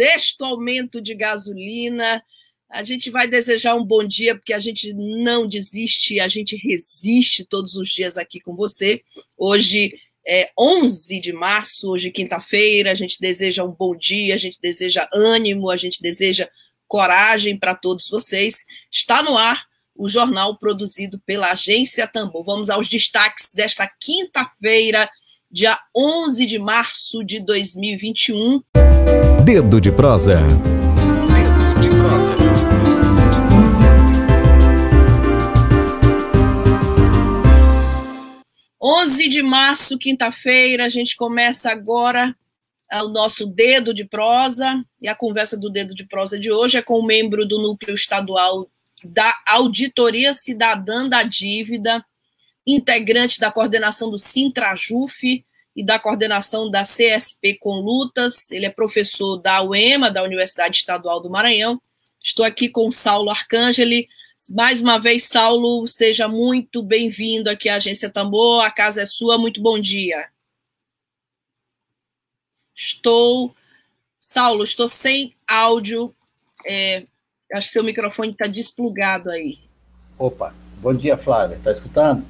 Sexto aumento de gasolina. A gente vai desejar um bom dia, porque a gente não desiste, a gente resiste todos os dias aqui com você. Hoje é 11 de março, hoje quinta-feira, a gente deseja um bom dia, a gente deseja ânimo, a gente deseja coragem para todos vocês. Está no ar o jornal produzido pela Agência Tambor. Vamos aos destaques desta quinta-feira, dia 11 de março de 2021. Dedo de prosa. Dedo de prosa. Onze de março, quinta-feira, a gente começa agora o nosso dedo de prosa e a conversa do dedo de prosa de hoje é com o um membro do núcleo estadual da Auditoria Cidadã da Dívida, integrante da coordenação do Sintrajuf, e da coordenação da CSP com Lutas. Ele é professor da UEMA, da Universidade Estadual do Maranhão. Estou aqui com Saulo Arcangeli. Mais uma vez, Saulo, seja muito bem-vindo aqui à Agência Tambor. A casa é sua. Muito bom dia. Estou. Saulo, estou sem áudio. É, acho que seu microfone está desplugado aí. Opa, bom dia, Flávia. Está escutando?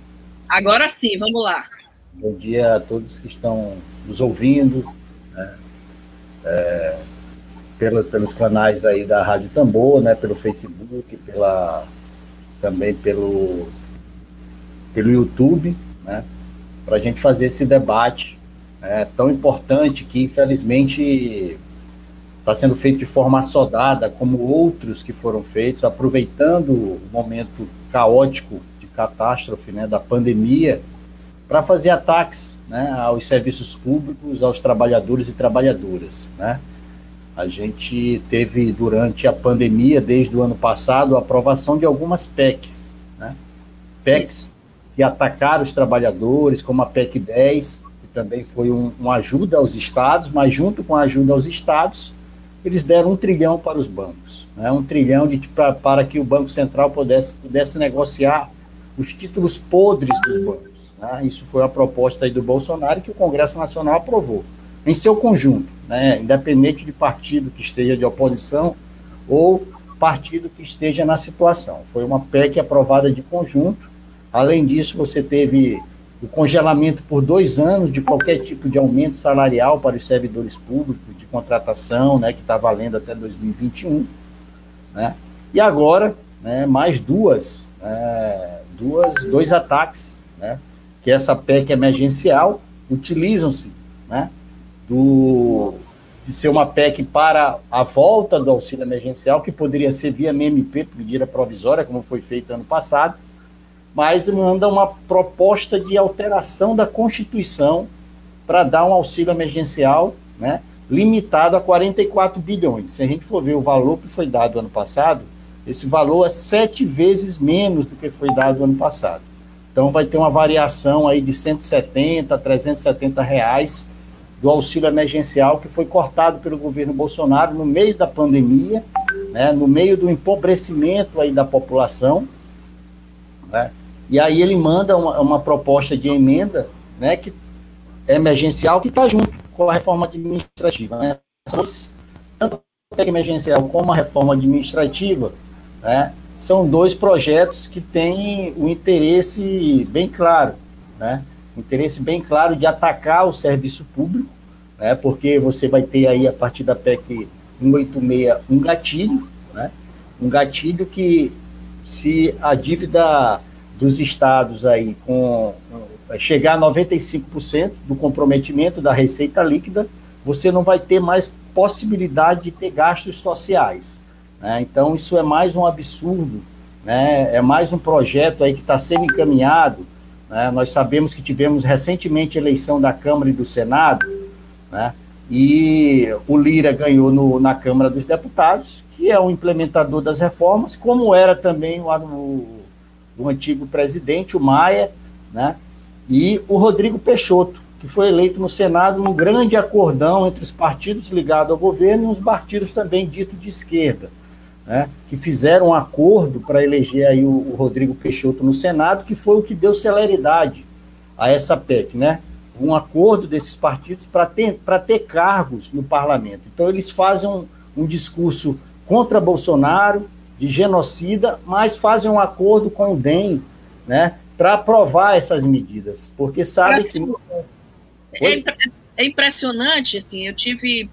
Agora sim, vamos lá. Bom dia a todos que estão nos ouvindo, né? é, pela, pelos canais aí da Rádio Tambor, né? Pelo Facebook, pela, também pelo, pelo YouTube, né? Para a gente fazer esse debate né? tão importante que, infelizmente, está sendo feito de forma assodada, como outros que foram feitos, aproveitando o momento caótico de catástrofe, né? Da pandemia para fazer ataques né, aos serviços públicos, aos trabalhadores e trabalhadoras. Né? A gente teve, durante a pandemia, desde o ano passado, a aprovação de algumas PECs. Né? PECs que atacaram os trabalhadores, como a PEC 10, que também foi um, uma ajuda aos estados, mas junto com a ajuda aos estados, eles deram um trilhão para os bancos. Né? Um trilhão de, pra, para que o Banco Central pudesse, pudesse negociar os títulos podres dos bancos. Né? Isso foi a proposta do Bolsonaro que o Congresso Nacional aprovou, em seu conjunto, né? independente de partido que esteja de oposição ou partido que esteja na situação. Foi uma PEC aprovada de conjunto. Além disso, você teve o congelamento por dois anos de qualquer tipo de aumento salarial para os servidores públicos de contratação, né, que está valendo até 2021. Né? E agora, né, mais duas, é, duas, dois ataques né, que essa PEC emergencial, utilizam-se né, do, de ser uma PEC para a volta do auxílio emergencial, que poderia ser via MMP, medida provisória, como foi feito ano passado, mas manda uma proposta de alteração da Constituição para dar um auxílio emergencial né, limitado a 44 bilhões. Se a gente for ver o valor que foi dado ano passado, esse valor é sete vezes menos do que foi dado ano passado. Então vai ter uma variação aí de 170 a 370 reais do auxílio emergencial que foi cortado pelo governo Bolsonaro no meio da pandemia, né, no meio do empobrecimento aí da população, né, e aí ele manda uma, uma proposta de emenda, né, que é emergencial que está junto com a reforma administrativa, né, tanto a emergencial como a reforma administrativa, né, são dois projetos que têm o um interesse bem claro, né? interesse bem claro de atacar o serviço público, né? porque você vai ter aí, a partir da PEC 186, um gatilho, né? um gatilho que, se a dívida dos estados aí com chegar a 95% do comprometimento da receita líquida, você não vai ter mais possibilidade de ter gastos sociais. Né? Então, isso é mais um absurdo, né? é mais um projeto aí que está sendo encaminhado. Né? Nós sabemos que tivemos recentemente eleição da Câmara e do Senado, né? e o Lira ganhou no, na Câmara dos Deputados, que é o implementador das reformas, como era também o, o, o antigo presidente, o Maia, né? e o Rodrigo Peixoto, que foi eleito no Senado num grande acordão entre os partidos ligados ao governo e os partidos também dito de esquerda, né? que fizeram um acordo para eleger aí o, o Rodrigo Peixoto no Senado, que foi o que deu celeridade a essa PEC, né? um acordo desses partidos para ter, ter cargos no parlamento. Então, eles fazem um, um discurso contra Bolsonaro, de genocida, mas fazem um acordo com o DEM, né, para aprovar essas medidas, porque sabe que. É, é, impressionante, assim, eu tive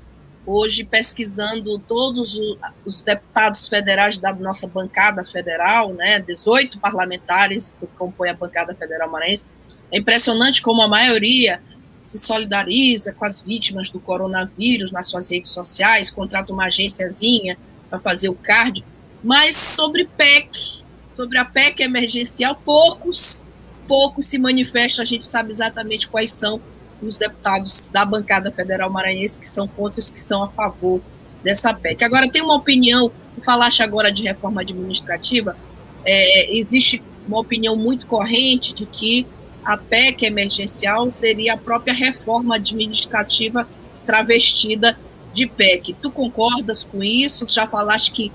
hoje pesquisando todos os deputados federais da nossa bancada federal, né, 18 parlamentares que compõem a bancada federal maranhense, é impressionante como a maioria se solidariza com as vítimas do coronavírus nas suas redes sociais, contrata uma agênciazinha para fazer o card, mas sobre PEC, sobre a PEC emergencial, poucos, poucos se manifestam, a gente sabe exatamente quais são os deputados da bancada federal maranhense que são contra os que são a favor dessa PEC. Agora, tem uma opinião, tu falaste agora de reforma administrativa, é, existe uma opinião muito corrente de que a PEC emergencial seria a própria reforma administrativa travestida de PEC. Tu concordas com isso? Já falaste que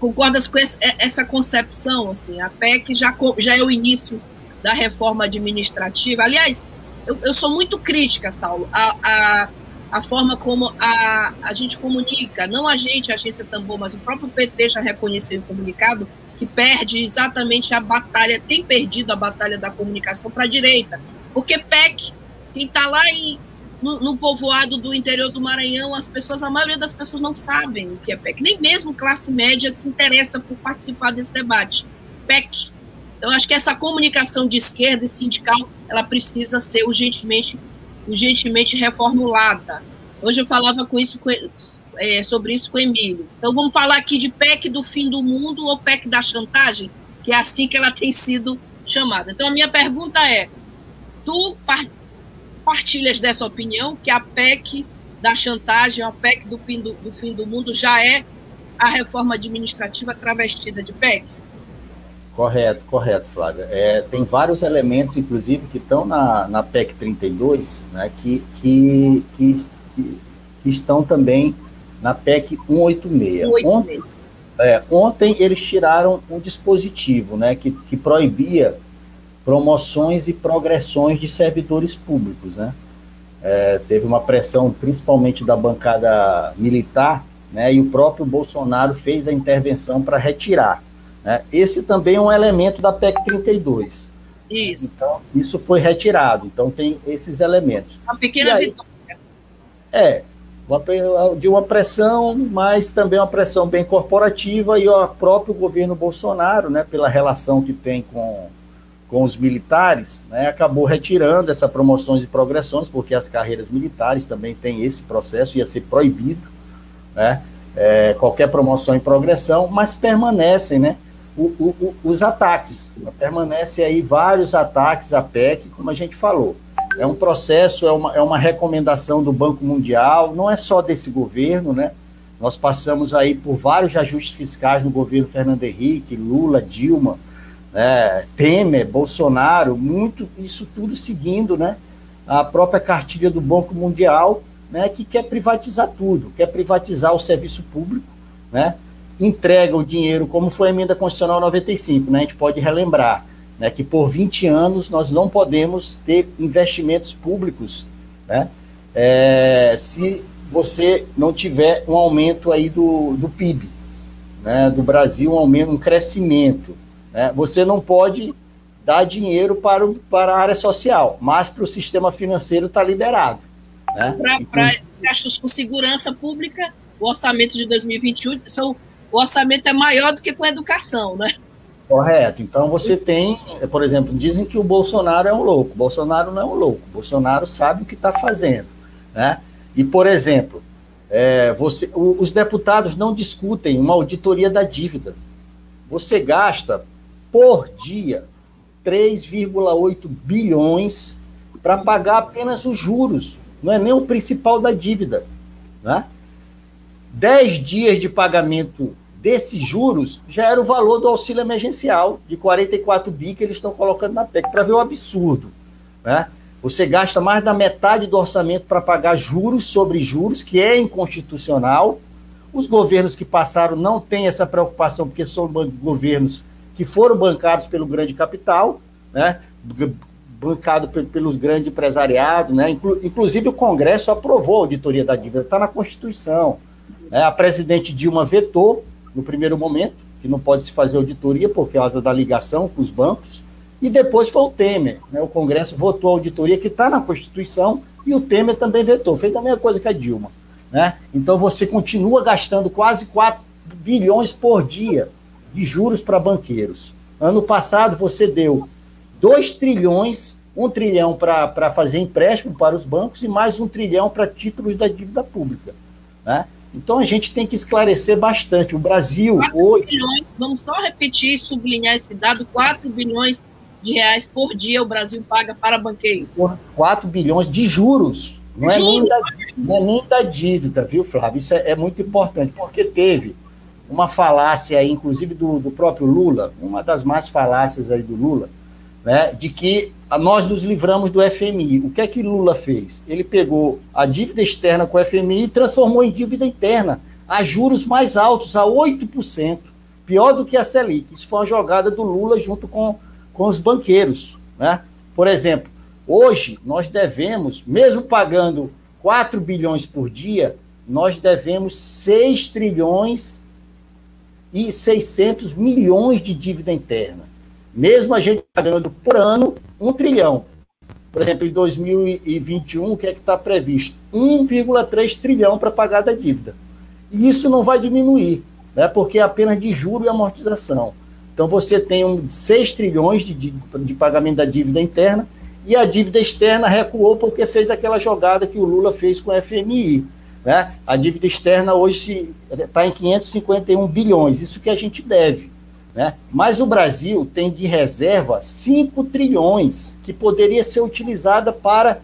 concordas com essa concepção? Assim, a PEC já, já é o início da reforma administrativa. Aliás, eu, eu sou muito crítica, Saulo, a, a, a forma como a, a gente comunica, não a gente, a agência Tambor, mas o próprio PT já reconheceu em comunicado que perde exatamente a batalha, tem perdido a batalha da comunicação para a direita. Porque PEC, quem está lá em, no, no, povoado do interior do Maranhão, as pessoas, a maioria das pessoas não sabem o que é PEC. Nem mesmo classe média se interessa por participar desse debate. PEC. Então, acho que essa comunicação de esquerda e sindical, ela precisa ser urgentemente, urgentemente reformulada. Hoje eu falava com isso com, é, sobre isso com o Emílio. Então vamos falar aqui de PEC do fim do mundo ou PEC da chantagem, que é assim que ela tem sido chamada. Então a minha pergunta é: tu partilhas dessa opinião que a PEC da chantagem, a PEC do fim do, do fim do mundo já é a reforma administrativa travestida de PEC? Correto, correto, Flávia. É, tem vários elementos, inclusive, que estão na, na PEC 32, né, que, que, que, que estão também na PEC 186. 186. Ontem, é, ontem eles tiraram um dispositivo né, que, que proibia promoções e progressões de servidores públicos. Né? É, teve uma pressão principalmente da bancada militar, né, e o próprio Bolsonaro fez a intervenção para retirar. Né? Esse também é um elemento da PEC 32. Isso. Então, isso foi retirado. Então, tem esses elementos. Uma pequena aí, vitória. É, de uma pressão, mas também uma pressão bem corporativa e o próprio governo Bolsonaro, né, pela relação que tem com, com os militares, né, acabou retirando essa promoções e progressões, porque as carreiras militares também têm esse processo, ia ser proibido, né, é, qualquer promoção e progressão, mas permanecem, né, o, o, os ataques, permanecem aí vários ataques à PEC, como a gente falou, é um processo, é uma, é uma recomendação do Banco Mundial, não é só desse governo, né? Nós passamos aí por vários ajustes fiscais no governo Fernando Henrique, Lula, Dilma, né, Temer, Bolsonaro, muito isso tudo seguindo, né? A própria cartilha do Banco Mundial, né? Que quer privatizar tudo, quer privatizar o serviço público, né? Entrega o dinheiro, como foi a emenda constitucional 95, né? A gente pode relembrar né, que por 20 anos nós não podemos ter investimentos públicos, né, é, se você não tiver um aumento aí do, do PIB, né, do Brasil, um aumento, um crescimento. Né, você não pode dar dinheiro para, o, para a área social, mas para o sistema financeiro está liberado. Né? Para gastos com segurança pública, o orçamento de 2021, são, o orçamento é maior do que com educação, né? Correto. Então você tem, por exemplo, dizem que o Bolsonaro é um louco. Bolsonaro não é um louco. Bolsonaro sabe o que está fazendo, né? E por exemplo, é, você, o, os deputados não discutem uma auditoria da dívida. Você gasta por dia 3,8 bilhões para pagar apenas os juros. Não é nem o principal da dívida. Né? 10 dias de pagamento desses juros já era o valor do auxílio emergencial de 44 bi que eles estão colocando na PEC, para ver o absurdo. Né? Você gasta mais da metade do orçamento para pagar juros sobre juros, que é inconstitucional. Os governos que passaram não têm essa preocupação, porque são governos que foram bancados pelo grande capital, né? bancado pelos grandes empresariados, né? inclusive o Congresso aprovou a auditoria da dívida, está na Constituição. Né? A presidente Dilma vetou no primeiro momento, que não pode se fazer auditoria por causa da ligação com os bancos, e depois foi o Temer. Né? O Congresso votou a auditoria que está na Constituição e o Temer também vetou. Fez a mesma coisa que a Dilma. Né? Então você continua gastando quase 4 bilhões por dia de juros para banqueiros. Ano passado você deu 2 trilhões, 1 trilhão para fazer empréstimo para os bancos e mais 1 trilhão para títulos da dívida pública. Né? Então a gente tem que esclarecer bastante. O Brasil 4 hoje. Bilhões, vamos só repetir e sublinhar esse dado: 4 bilhões de reais por dia o Brasil paga para banqueiro. 4 bilhões de juros. Não é, nem da, não é nem da dívida, viu, Flávio? Isso é, é, muito importante, porque teve uma falácia aí, inclusive do, do próprio Lula, uma das mais falácias aí do Lula, né, de que nós nos livramos do FMI. O que é que Lula fez? Ele pegou a dívida externa com o FMI e transformou em dívida interna, a juros mais altos, a 8%, pior do que a Selic. Isso foi uma jogada do Lula junto com com os banqueiros. Né? Por exemplo, hoje nós devemos, mesmo pagando 4 bilhões por dia, nós devemos 6 trilhões e 600 milhões de dívida interna. Mesmo a gente pagando por ano 1 trilhão. Por exemplo, em 2021, o que é que está previsto? 1,3 trilhão para pagar da dívida. E isso não vai diminuir, né, porque é apenas de juro e amortização. Então você tem um, 6 trilhões de, de, de pagamento da dívida interna e a dívida externa recuou porque fez aquela jogada que o Lula fez com o FMI. Né? A dívida externa hoje está em 551 bilhões, isso que a gente deve. Né? Mas o Brasil tem de reserva 5 trilhões, que poderia ser utilizada para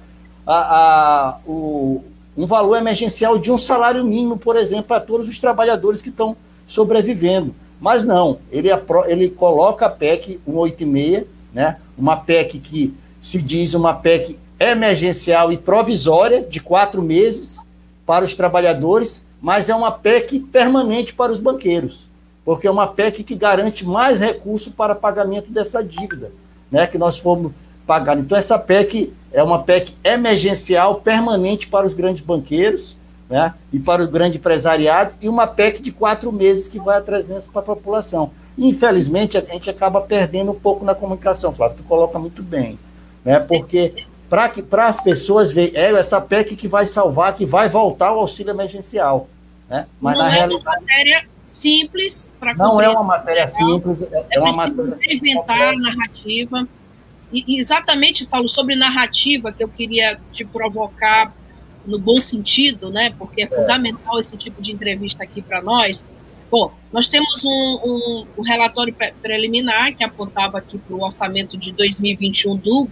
a, a, o, um valor emergencial de um salário mínimo, por exemplo, para todos os trabalhadores que estão sobrevivendo. Mas não, ele, ele coloca a PEC 186, né? uma PEC que se diz uma PEC emergencial e provisória, de quatro meses, para os trabalhadores, mas é uma PEC permanente para os banqueiros, porque é uma PEC que garante mais recursos para pagamento dessa dívida, né, que nós fomos pagar. Então, essa PEC é uma PEC emergencial permanente para os grandes banqueiros, né? e para o grande empresariado, e uma PEC de quatro meses que vai a 300 para a população. Infelizmente, a gente acaba perdendo um pouco na comunicação, Flávio, tu coloca muito bem, né? porque para as pessoas verem, é essa PEC que vai salvar, que vai voltar o auxílio emergencial. Né? Mas não na é realidade. Matéria simples para Não é uma matéria simples, é, é uma matéria. Inventar narrativa. E, exatamente, Saulo, sobre narrativa que eu queria te provocar no bom sentido, né? Porque é, é. fundamental esse tipo de entrevista aqui para nós. Bom, nós temos um, um, um relatório pre preliminar que apontava aqui para o orçamento de 2021 do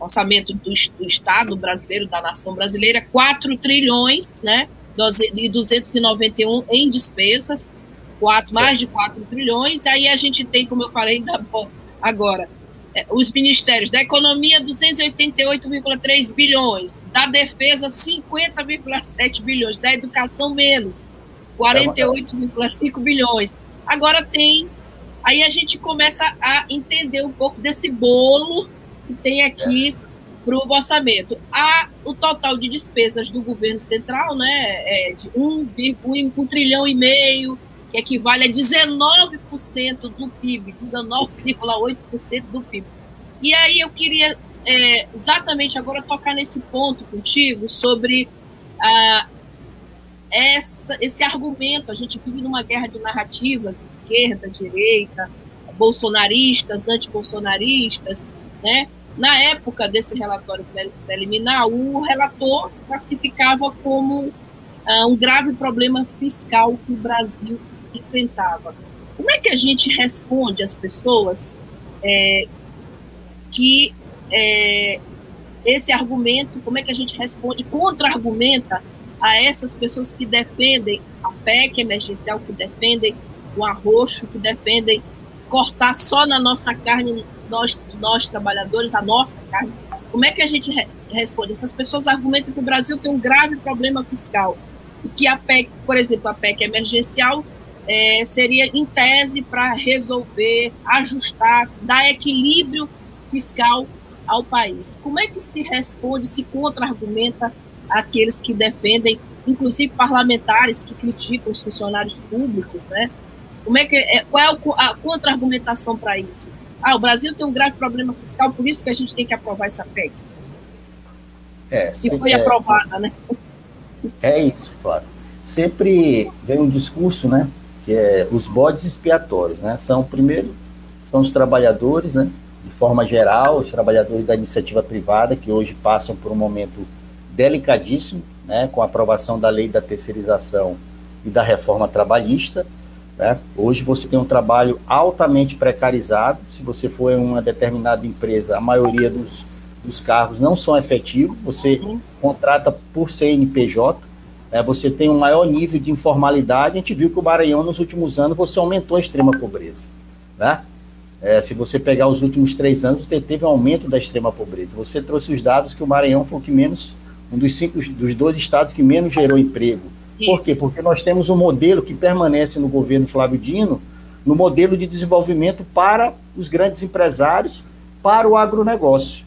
orçamento do, do, Estado brasileiro, da nação brasileira, 4 trilhões, né? E 291 em despesas, quatro, mais de 4 trilhões. Aí a gente tem, como eu falei agora, é, os ministérios da Economia, 288,3 bilhões, da Defesa, 50,7 bilhões, da Educação, menos, 48,5 bilhões. Agora tem. Aí a gente começa a entender um pouco desse bolo que tem aqui para o orçamento. A, o total de despesas do governo central né, é de 1, 1, 1 trilhão e meio, que equivale a 19% do PIB, 19,8% do PIB. E aí eu queria é, exatamente agora tocar nesse ponto contigo sobre ah, essa, esse argumento. A gente vive numa guerra de narrativas, esquerda, direita, bolsonaristas, antibolsonaristas, né? Na época desse relatório preliminar, o relator classificava como ah, um grave problema fiscal que o Brasil enfrentava. Como é que a gente responde às pessoas é, que é, esse argumento, como é que a gente responde, contra-argumenta a essas pessoas que defendem a PEC emergencial, que defendem o arroxo, que defendem cortar só na nossa carne, nós, nós trabalhadores, a nossa carne. Como é que a gente re responde? Essas pessoas argumentam que o Brasil tem um grave problema fiscal e que a PEC, por exemplo, a PEC emergencial é, seria em tese para resolver, ajustar, dar equilíbrio fiscal ao país. Como é que se responde, se contra-argumenta aqueles que defendem, inclusive parlamentares que criticam os funcionários públicos, né? Como é que é, qual é a contra-argumentação para isso? Ah, o Brasil tem um grave problema fiscal, por isso que a gente tem que aprovar essa PEC. É, e foi é, aprovada, né? É isso, Flávio. Sempre vem um discurso, né? Que é os bodes expiatórios, né? São, primeiro, são os trabalhadores, né? De forma geral, os trabalhadores da iniciativa privada, que hoje passam por um momento delicadíssimo, né? Com a aprovação da lei da terceirização e da reforma trabalhista. Né? Hoje você tem um trabalho altamente precarizado. Se você for em uma determinada empresa, a maioria dos dos carros não são efetivos, você contrata por CNPJ, é, você tem um maior nível de informalidade. A gente viu que o Maranhão, nos últimos anos, você aumentou a extrema pobreza. Né? É, se você pegar os últimos três anos, você teve um aumento da extrema pobreza. Você trouxe os dados que o Maranhão foi o que menos, um dos cinco, dos dois estados que menos gerou emprego. Isso. Por quê? Porque nós temos um modelo que permanece no governo Flávio Dino, no modelo de desenvolvimento para os grandes empresários, para o agronegócio.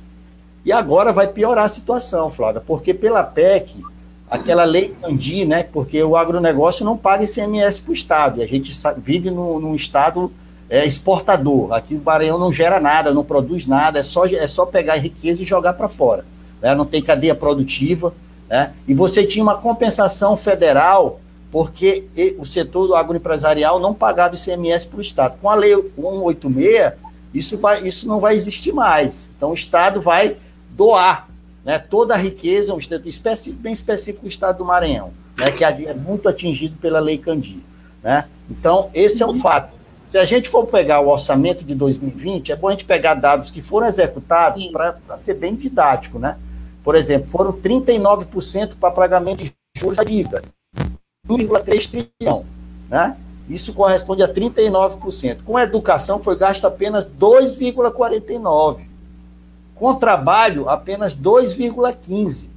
E agora vai piorar a situação, Flávia, porque pela PEC, aquela lei Candi, né? Porque o agronegócio não paga ICMS para o Estado, e a gente vive no, num Estado é, exportador. Aqui o Maranhão não gera nada, não produz nada, é só, é só pegar riqueza e jogar para fora. Né? Não tem cadeia produtiva. Né? E você tinha uma compensação federal porque o setor do agroempresarial não pagava ICMS para o Estado. Com a lei 186, isso, vai, isso não vai existir mais. Então o Estado vai doar né, toda a riqueza, um estado específico, bem específico do estado do Maranhão, né, que é muito atingido pela Lei Candi. Né? Então, esse é um fato. Se a gente for pegar o orçamento de 2020, é bom a gente pegar dados que foram executados para ser bem didático. Né? Por exemplo, foram 39% para pagamento de juros da dívida, 1,3 trilhão. Né? Isso corresponde a 39%. Com a educação foi gasto apenas 2,49%. Com trabalho, apenas 2,15.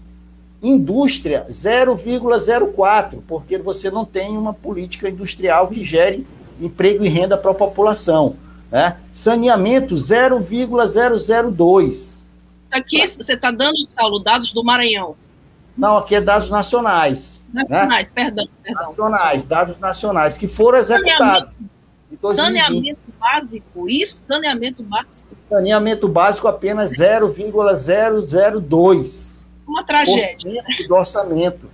Indústria, 0,04, porque você não tem uma política industrial que gere emprego e renda para a população. Né? Saneamento, 0,002. Isso aqui, você está dando, Saulo, dados do Maranhão. Não, aqui é dados nacionais. Né? Nacionais, né? perdão, perdão. Nacionais, dados nacionais, que foram executados. Saneamento básico, isso, saneamento básico. Saneamento básico apenas 0,002. Uma tragédia. do orçamento.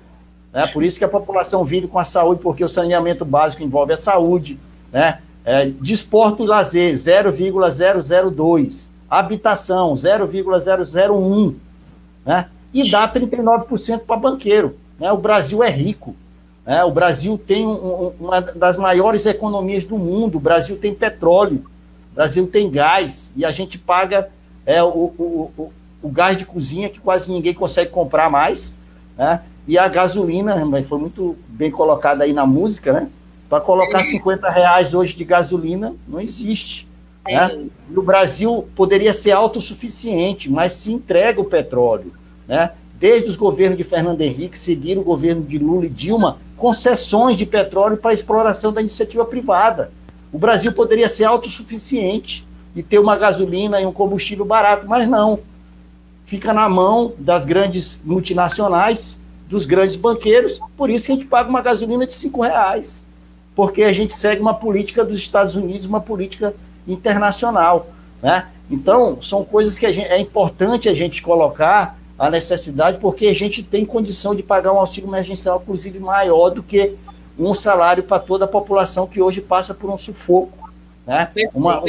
Né? Por isso que a população vive com a saúde, porque o saneamento básico envolve a saúde, né? É, desporto e lazer, 0,002. Habitação, 0,001. Né? E dá 39% para banqueiro. Né? O Brasil é rico. É, o Brasil tem um, uma das maiores economias do mundo. O Brasil tem petróleo, o Brasil tem gás, e a gente paga é, o, o, o, o gás de cozinha que quase ninguém consegue comprar mais. Né? E a gasolina, foi muito bem colocada aí na música, né? Para colocar 50 reais hoje de gasolina, não existe. Né? E o Brasil poderia ser autossuficiente, mas se entrega o petróleo. Né? Desde os governos de Fernando Henrique, seguiram o governo de Lula e Dilma, concessões de petróleo para exploração da iniciativa privada. O Brasil poderia ser autossuficiente e ter uma gasolina e um combustível barato, mas não. Fica na mão das grandes multinacionais, dos grandes banqueiros, por isso que a gente paga uma gasolina de cinco reais, porque a gente segue uma política dos Estados Unidos, uma política internacional, né? Então, são coisas que gente, é importante a gente colocar a necessidade, porque a gente tem condição de pagar um auxílio emergencial, inclusive maior do que um salário para toda a população que hoje passa por um sufoco, né? Uma,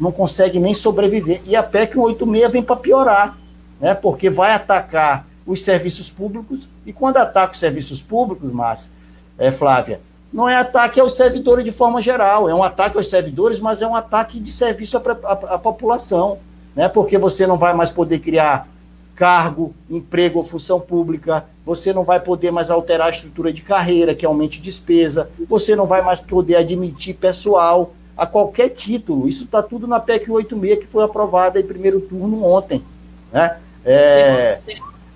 não consegue nem sobreviver. E a PEC 186 vem para piorar, né? Porque vai atacar os serviços públicos, e quando ataca os serviços públicos, Márcia, é, Flávia, não é ataque aos servidores de forma geral, é um ataque aos servidores, mas é um ataque de serviço à, à, à população, né? Porque você não vai mais poder criar cargo, emprego ou função pública, você não vai poder mais alterar a estrutura de carreira, que aumente despesa, você não vai mais poder admitir pessoal a qualquer título. Isso está tudo na PEC 86, que foi aprovada em primeiro turno ontem. Né? É,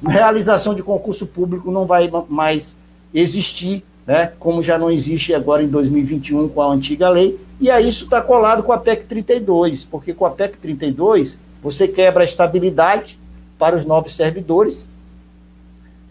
realização de concurso público não vai mais existir, né? como já não existe agora em 2021 com a antiga lei, e aí isso está colado com a PEC 32, porque com a PEC 32 você quebra a estabilidade para os novos servidores,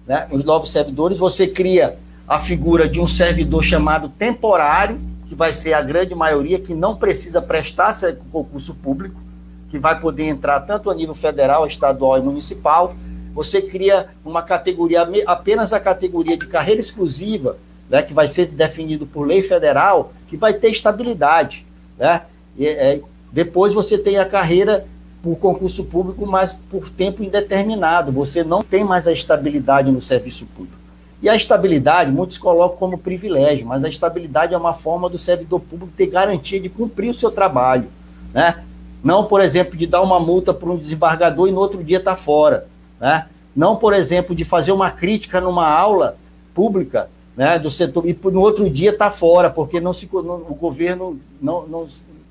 né? os novos servidores, você cria a figura de um servidor chamado temporário, que vai ser a grande maioria, que não precisa prestar concurso público, que vai poder entrar tanto a nível federal, estadual e municipal. Você cria uma categoria, apenas a categoria de carreira exclusiva, né, que vai ser definido por lei federal, que vai ter estabilidade. Né? E, é, depois você tem a carreira por concurso público, mas por tempo indeterminado. Você não tem mais a estabilidade no serviço público. E a estabilidade, muitos colocam como privilégio, mas a estabilidade é uma forma do servidor público ter garantia de cumprir o seu trabalho. Né? Não, por exemplo, de dar uma multa para um desembargador e no outro dia estar tá fora. Né? Não, por exemplo, de fazer uma crítica numa aula pública né, do setor e no outro dia estar tá fora, porque não se, não, o governo não, não,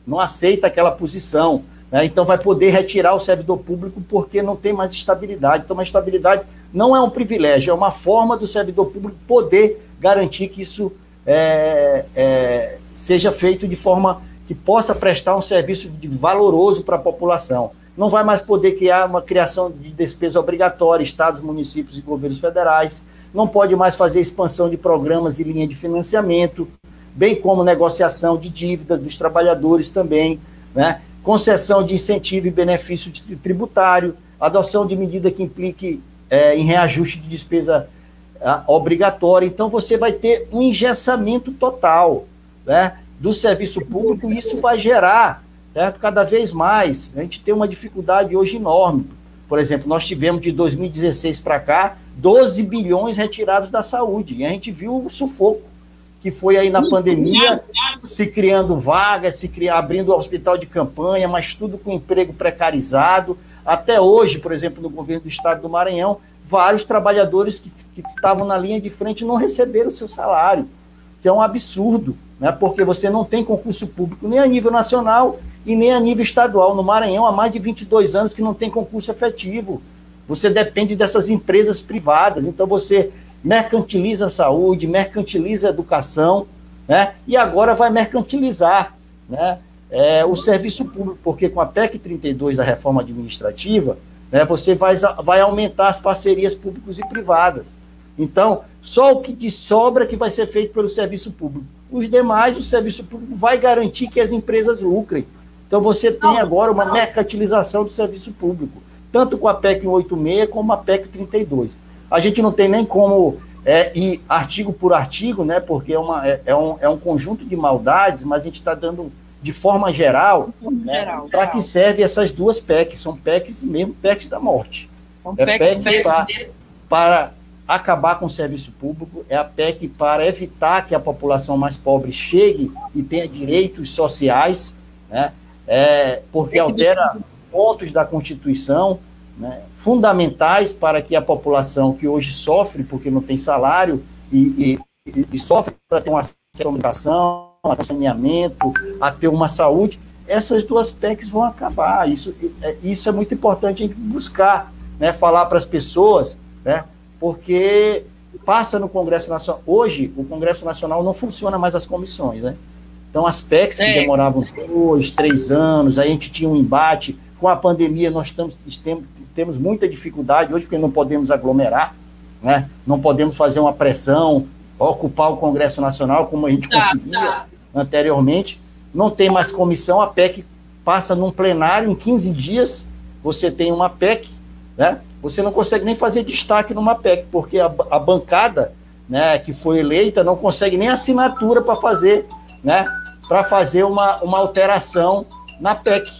não aceita aquela posição. Né? Então vai poder retirar o servidor público porque não tem mais estabilidade. Então, a estabilidade não é um privilégio, é uma forma do servidor público poder garantir que isso é, é, seja feito de forma que possa prestar um serviço valoroso para a população. Não vai mais poder criar uma criação de despesa obrigatória, estados, municípios e governos federais. Não pode mais fazer expansão de programas e linha de financiamento, bem como negociação de dívida dos trabalhadores também, né? Concessão de incentivo e benefício tributário, adoção de medida que implique é, em reajuste de despesa obrigatória. Então, você vai ter um engessamento total né, do serviço público e isso vai gerar certo, cada vez mais. A gente tem uma dificuldade hoje enorme. Por exemplo, nós tivemos de 2016 para cá 12 bilhões retirados da saúde e a gente viu o sufoco que foi aí na pandemia, se criando vagas, se criando, abrindo o hospital de campanha, mas tudo com emprego precarizado. Até hoje, por exemplo, no governo do estado do Maranhão, vários trabalhadores que, que estavam na linha de frente não receberam o seu salário, que é um absurdo, né? porque você não tem concurso público nem a nível nacional e nem a nível estadual. No Maranhão, há mais de 22 anos que não tem concurso efetivo. Você depende dessas empresas privadas. Então, você mercantiliza a saúde, mercantiliza a educação, né? e agora vai mercantilizar né? É, o serviço público, porque com a PEC 32 da reforma administrativa, né, você vai, vai aumentar as parcerias públicas e privadas. Então, só o que de sobra que vai ser feito pelo serviço público. Os demais, o serviço público vai garantir que as empresas lucrem. Então, você tem agora uma mercantilização do serviço público, tanto com a PEC 186 como a PEC 32. A gente não tem nem como é, ir artigo por artigo, né, porque é, uma, é, é, um, é um conjunto de maldades, mas a gente está dando de forma geral, né, para que serve essas duas PECs, são PECs mesmo, PECs da morte. São é PEC, PEC para, para acabar com o serviço público, é a PEC para evitar que a população mais pobre chegue e tenha direitos sociais, né, é, porque altera pontos da Constituição, né, fundamentais para que a população que hoje sofre porque não tem salário e, e, e sofre para ter uma educação, a saneamento, a ter uma saúde, essas duas PECs vão acabar. Isso é, isso é muito importante a gente buscar, né, falar para as pessoas, né, porque passa no Congresso Nacional. Hoje, o Congresso Nacional não funciona mais as comissões, né? Então, as PECs que é. demoravam dois, três anos, aí a gente tinha um embate. Com a pandemia, nós estamos, temos muita dificuldade hoje, porque não podemos aglomerar, né? não podemos fazer uma pressão, ocupar o Congresso Nacional, como a gente tá, conseguia tá. anteriormente. Não tem mais comissão, a PEC passa num plenário, em 15 dias, você tem uma PEC, né? você não consegue nem fazer destaque numa PEC, porque a, a bancada né, que foi eleita não consegue nem assinatura para fazer, né, para fazer uma, uma alteração na PEC.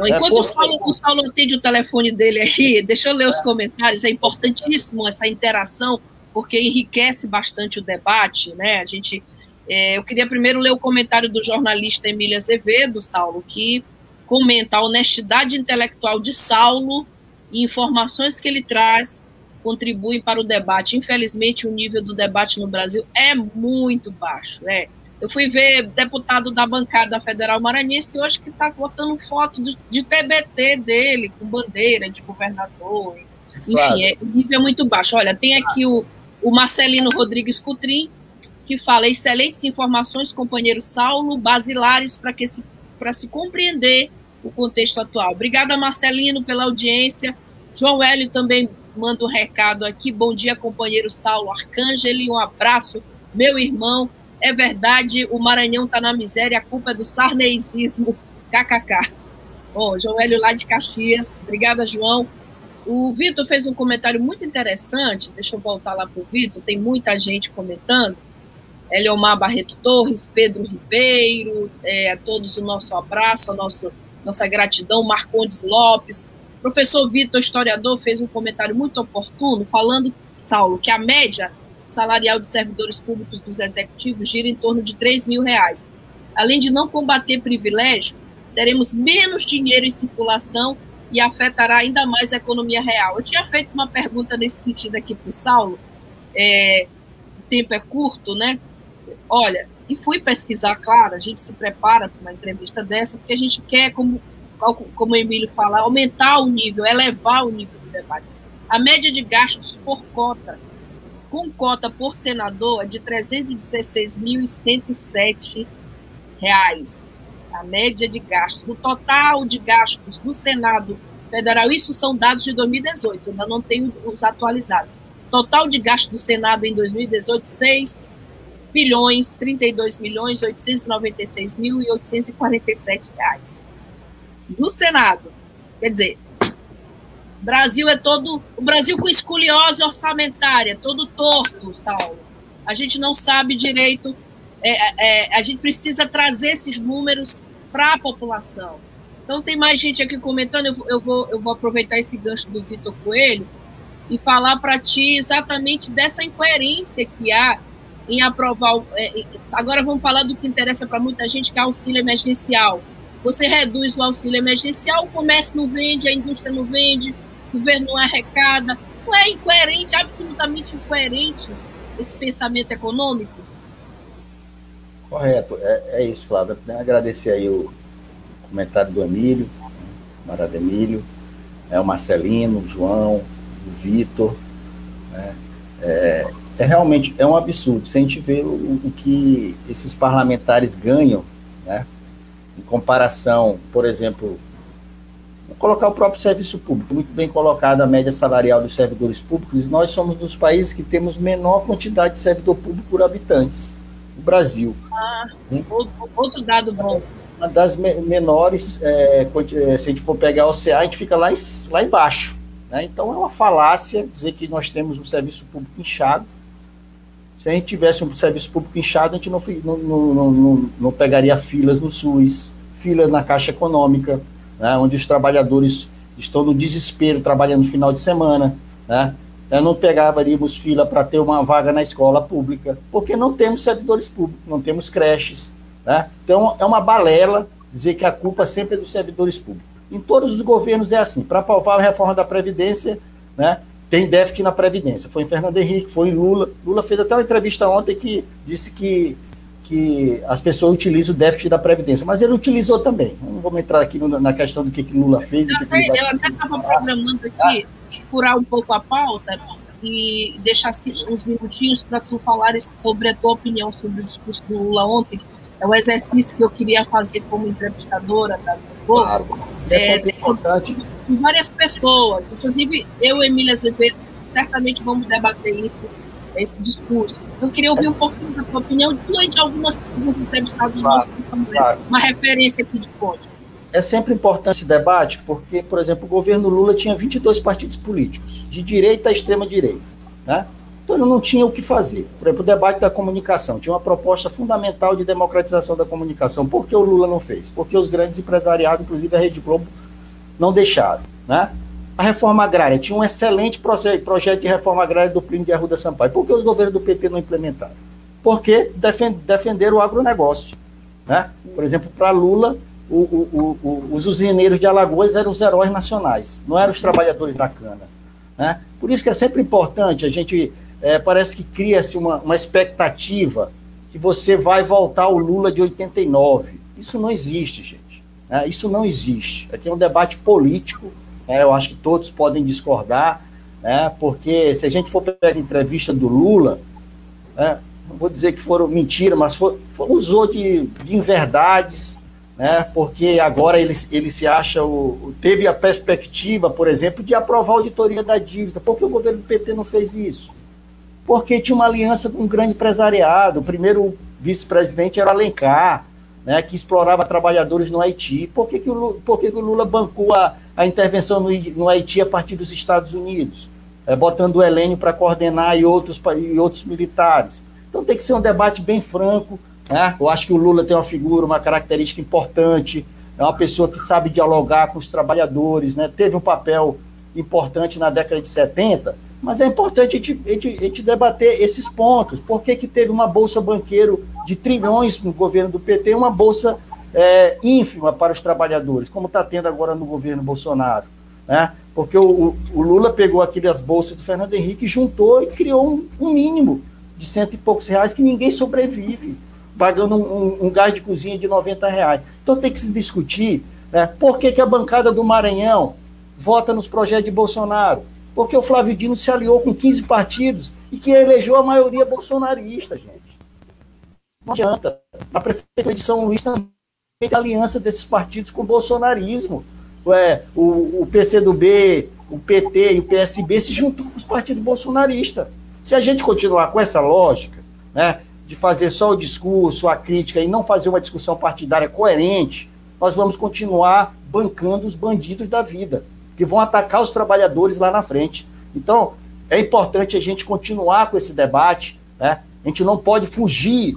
É, enquanto é, o, Saulo, o Saulo atende o telefone dele aí, deixa eu ler os comentários, é importantíssimo essa interação, porque enriquece bastante o debate, né? A gente, é, eu queria primeiro ler o comentário do jornalista Emília Azevedo, Saulo, que comenta a honestidade intelectual de Saulo e informações que ele traz contribuem para o debate. Infelizmente, o nível do debate no Brasil é muito baixo. É. Eu fui ver deputado da bancada federal maranhense hoje que está botando foto de, de, TBT dele, com bandeira de governador. Enfim, claro. é, o nível é muito baixo. Olha, tem aqui o, o Marcelino Rodrigues Cutrim, que fala excelentes informações, companheiro Saulo, basilares para que se, para se compreender o contexto atual. Obrigada, Marcelino, pela audiência. João Hélio também manda um recado aqui. Bom dia, companheiro Saulo Arcângeli. Um abraço, meu irmão. É verdade, o Maranhão está na miséria, a culpa é do sarneizismo. KKK. Bom, João Hélio lá de Caxias. Obrigada, João. O Vitor fez um comentário muito interessante. Deixa eu voltar lá para o Vitor. Tem muita gente comentando. Eliomar Barreto Torres, Pedro Ribeiro, é, a todos o nosso abraço, a nosso, nossa gratidão. Marcondes Lopes. Professor Vitor, historiador, fez um comentário muito oportuno, falando, Saulo, que a média salarial de servidores públicos dos executivos gira em torno de 3 mil reais. Além de não combater privilégio, teremos menos dinheiro em circulação e afetará ainda mais a economia real. Eu tinha feito uma pergunta nesse sentido aqui para o Saulo, é, o tempo é curto, né? Olha, e fui pesquisar, claro, a gente se prepara para uma entrevista dessa, porque a gente quer, como, como o Emílio fala, aumentar o nível, elevar o nível do debate. A média de gastos por cota com cota por senador é de R$ 316.107. A média de gastos. O total de gastos do Senado Federal, isso são dados de 2018, ainda não tenho os atualizados. Total de gastos do Senado em 2018, 6 bilhões, 32 milhões, 896 mil e 847 reais. No Senado, quer dizer, Brasil é todo. O Brasil com escoliose orçamentária, todo torto, Saulo. A gente não sabe direito. É, é, a gente precisa trazer esses números para a população. Então, tem mais gente aqui comentando. Eu, eu, vou, eu vou aproveitar esse gancho do Vitor Coelho e falar para ti exatamente dessa incoerência que há em aprovar. É, agora vamos falar do que interessa para muita gente, que é auxílio emergencial. Você reduz o auxílio emergencial, o comércio não vende, a indústria não vende, o governo não arrecada. Não é incoerente, absolutamente incoerente esse pensamento econômico? Correto, é, é isso, Flávia. Agradecer aí o comentário do Emílio, Marada Emílio, é, o Marcelino, o João, o Vitor. Né? É, é, realmente é um absurdo. Se a gente vê o, o que esses parlamentares ganham, né? em comparação, por exemplo, colocar o próprio serviço público, muito bem colocada a média salarial dos servidores públicos, nós somos um dos países que temos menor quantidade de servidor público por habitantes, o Brasil. Ah, né? outro dado bom. Uma das menores, é, é, se a gente for pegar o CA, a gente fica lá, em, lá embaixo. Né? Então é uma falácia dizer que nós temos um serviço público inchado. Se a gente tivesse um serviço público inchado, a gente não, não, não, não, não pegaria filas no SUS, filas na Caixa Econômica, né, onde os trabalhadores estão no desespero trabalhando no final de semana, né? não pegaríamos fila para ter uma vaga na escola pública, porque não temos servidores públicos, não temos creches, né? Então é uma balela dizer que a culpa sempre é dos servidores públicos. Em todos os governos é assim. Para aprovar a reforma da previdência, né? Tem déficit na previdência. Foi em Fernando Henrique, foi em Lula. Lula fez até uma entrevista ontem que disse que que as pessoas utilizam o déficit da Previdência, mas ele utilizou também. Não vamos entrar aqui na questão do que, que Lula fez. Eu, até, eu até estava programando aqui, ah. furar um pouco a pauta e deixar uns minutinhos para tu falares sobre a tua opinião sobre o discurso do Lula ontem. É o exercício que eu queria fazer como entrevistadora da Globo. Claro, é, é importante. Várias pessoas, inclusive eu e Emília Azevedo, certamente vamos debater isso esse discurso. Eu queria ouvir um pouquinho da tua opinião, tu de algumas, entrevistados claro, claro. uma referência aqui de fonte. É sempre importante esse debate, porque, por exemplo, o governo Lula tinha 22 partidos políticos, de direita a extrema direita, né? Então ele não tinha o que fazer. Por exemplo, o debate da comunicação tinha uma proposta fundamental de democratização da comunicação. Por que o Lula não fez? Porque os grandes empresariados, inclusive a Rede Globo, não deixaram, né? A reforma agrária tinha um excelente projeto de reforma agrária do Plínio de Arruda Sampaio. Por que os governos do PT não implementaram? Porque defenderam o agronegócio. Né? Por exemplo, para Lula, o, o, o, os usineiros de Alagoas eram os heróis nacionais, não eram os trabalhadores da cana. Né? Por isso que é sempre importante, a gente é, parece que cria-se uma, uma expectativa que você vai voltar ao Lula de 89. Isso não existe, gente. Né? Isso não existe. Aqui é um debate político, né? eu acho que todos podem discordar, né? porque se a gente for pegar a entrevista do Lula, né? não vou dizer que foram mentira, mas for, for, usou de, de inverdades, né? porque agora ele, ele se acha, o, teve a perspectiva, por exemplo, de aprovar a auditoria da dívida. Por que o governo do PT não fez isso? Porque tinha uma aliança com um grande empresariado. O primeiro vice-presidente era Alencar, né, que explorava trabalhadores no Haiti. Por que, que, o, Lula, por que, que o Lula bancou a, a intervenção no, no Haiti a partir dos Estados Unidos? É, botando o Helênio para coordenar e outros, e outros militares. Então tem que ser um debate bem franco, né? Eu acho que o Lula tem uma figura, uma característica importante, é uma pessoa que sabe dialogar com os trabalhadores, né? teve um papel importante na década de 70, mas é importante a gente, a gente, a gente debater esses pontos. Por que, que teve uma bolsa banqueiro de trilhões no governo do PT uma bolsa é, ínfima para os trabalhadores, como está tendo agora no governo Bolsonaro? Né? Porque o, o, Lula pegou aquelas bolsas do Fernando Henrique, juntou e criou um, um mínimo de cento e poucos reais que ninguém sobrevive pagando um, um, gás de cozinha de 90 reais. Então tem que se discutir né, por que, que a bancada do Maranhão vota nos projetos de Bolsonaro. Porque o Flávio Dino se aliou com 15 partidos e que elegeu a maioria bolsonarista, gente. Não adianta. A prefeitura de São Luís também tem aliança desses partidos com o bolsonarismo. É, o, o PCdoB, o PT e o PSB se juntam com os partidos bolsonaristas. Se a gente continuar com essa lógica, né, de fazer só o discurso, a crítica e não fazer uma discussão partidária coerente, nós vamos continuar bancando os bandidos da vida, que vão atacar os trabalhadores lá na frente. Então, é importante a gente continuar com esse debate, né? A gente não pode fugir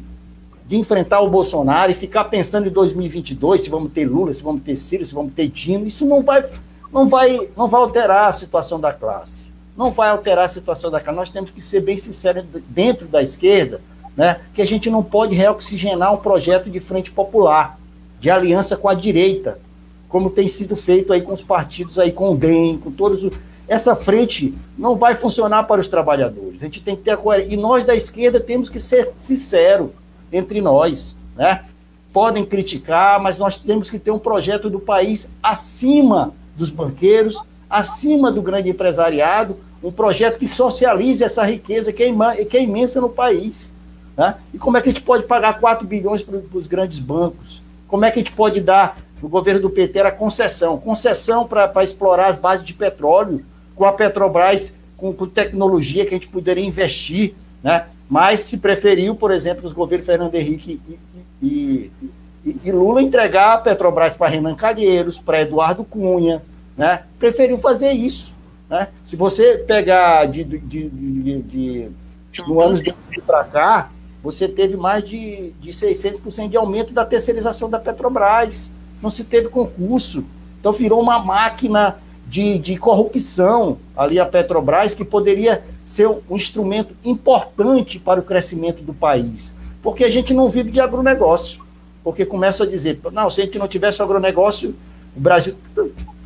de enfrentar o Bolsonaro e ficar pensando em 2022 se vamos ter Lula, se vamos ter Ciro, se vamos ter Dino. Isso não vai, não vai, não vai alterar a situação da classe. Não vai alterar a situação da classe. Nós temos que ser bem sinceros dentro da esquerda né, que a gente não pode reoxigenar um projeto de frente popular, de aliança com a direita, como tem sido feito aí com os partidos aí, com o DEM, com todos os... Essa frente não vai funcionar para os trabalhadores. A gente tem que ter a coerência. E nós da esquerda temos que ser sinceros entre nós, né? Podem criticar, mas nós temos que ter um projeto do país acima dos banqueiros, acima do grande empresariado, um projeto que socialize essa riqueza que é, que é imensa no país. Né? E como é que a gente pode pagar 4 bilhões para os grandes bancos? Como é que a gente pode dar, o governo do PT era concessão, concessão para explorar as bases de petróleo, com a Petrobras, com, com, tecnologia que a gente poderia investir, né? mas se preferiu, por exemplo, os governos Fernando Henrique e, e, e, Lula entregar a Petrobras para Renan Calheiros, para Eduardo Cunha, né? preferiu fazer isso. Né? Se você pegar de, de, de, de, de no anos de para cá, você teve mais de, de 600% de aumento da terceirização da Petrobras. Não se teve concurso. Então virou uma máquina de, de corrupção ali a Petrobras, que poderia ser um instrumento importante para o crescimento do país. Porque a gente não vive de agronegócio. Porque começa a dizer, não, se a gente não tivesse agronegócio, o Brasil.